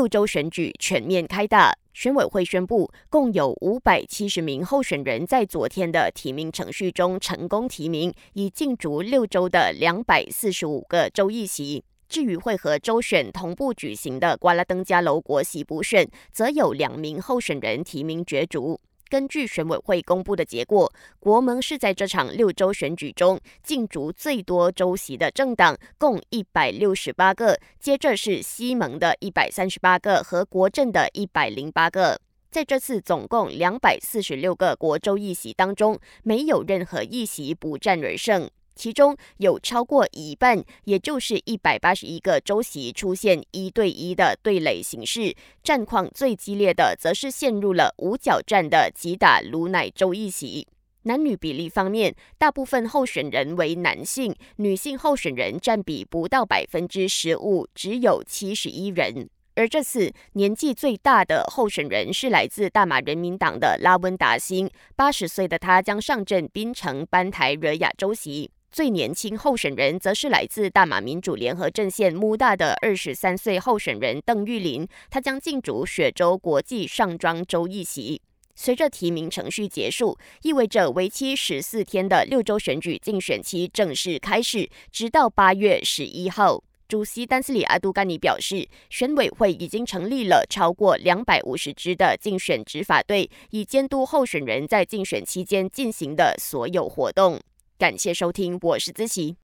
六州选举全面开打。选委会宣布，共有五百七十名候选人在昨天的提名程序中成功提名，已竞逐六州的两百四十五个州议席。至于会和州选同步举行的瓜拉登加楼国席补选，则有两名候选人提名角逐。根据选委会公布的结果，国盟是在这场六州选举中竞逐最多州席的政党，共一百六十八个。接着是西盟的一百三十八个和国政的一百零八个。在这次总共两百四十六个国州议席当中，没有任何议席不战而胜。其中有超过一半，也就是一百八十一个州席出现一对一的对垒形式，战况最激烈的则是陷入了五角战的吉打卢乃州一席。男女比例方面，大部分候选人为男性，女性候选人占比不到百分之十五，只有七十一人。而这次年纪最大的候选人是来自大马人民党的拉温达星，八十岁的他将上阵槟城班台惹亚州席。最年轻候选人则是来自大马民主联合阵线穆大的二十三岁候选人邓玉林，他将竞逐雪州国际上庄州议席。随着提名程序结束，意味着为期十四天的六州选举竞选期正式开始，直到八月十一号。主席丹斯里阿杜甘尼表示，选委会已经成立了超过两百五十支的竞选执法队，以监督候选人在竞选期间进行的所有活动。感谢收听，我是子琪。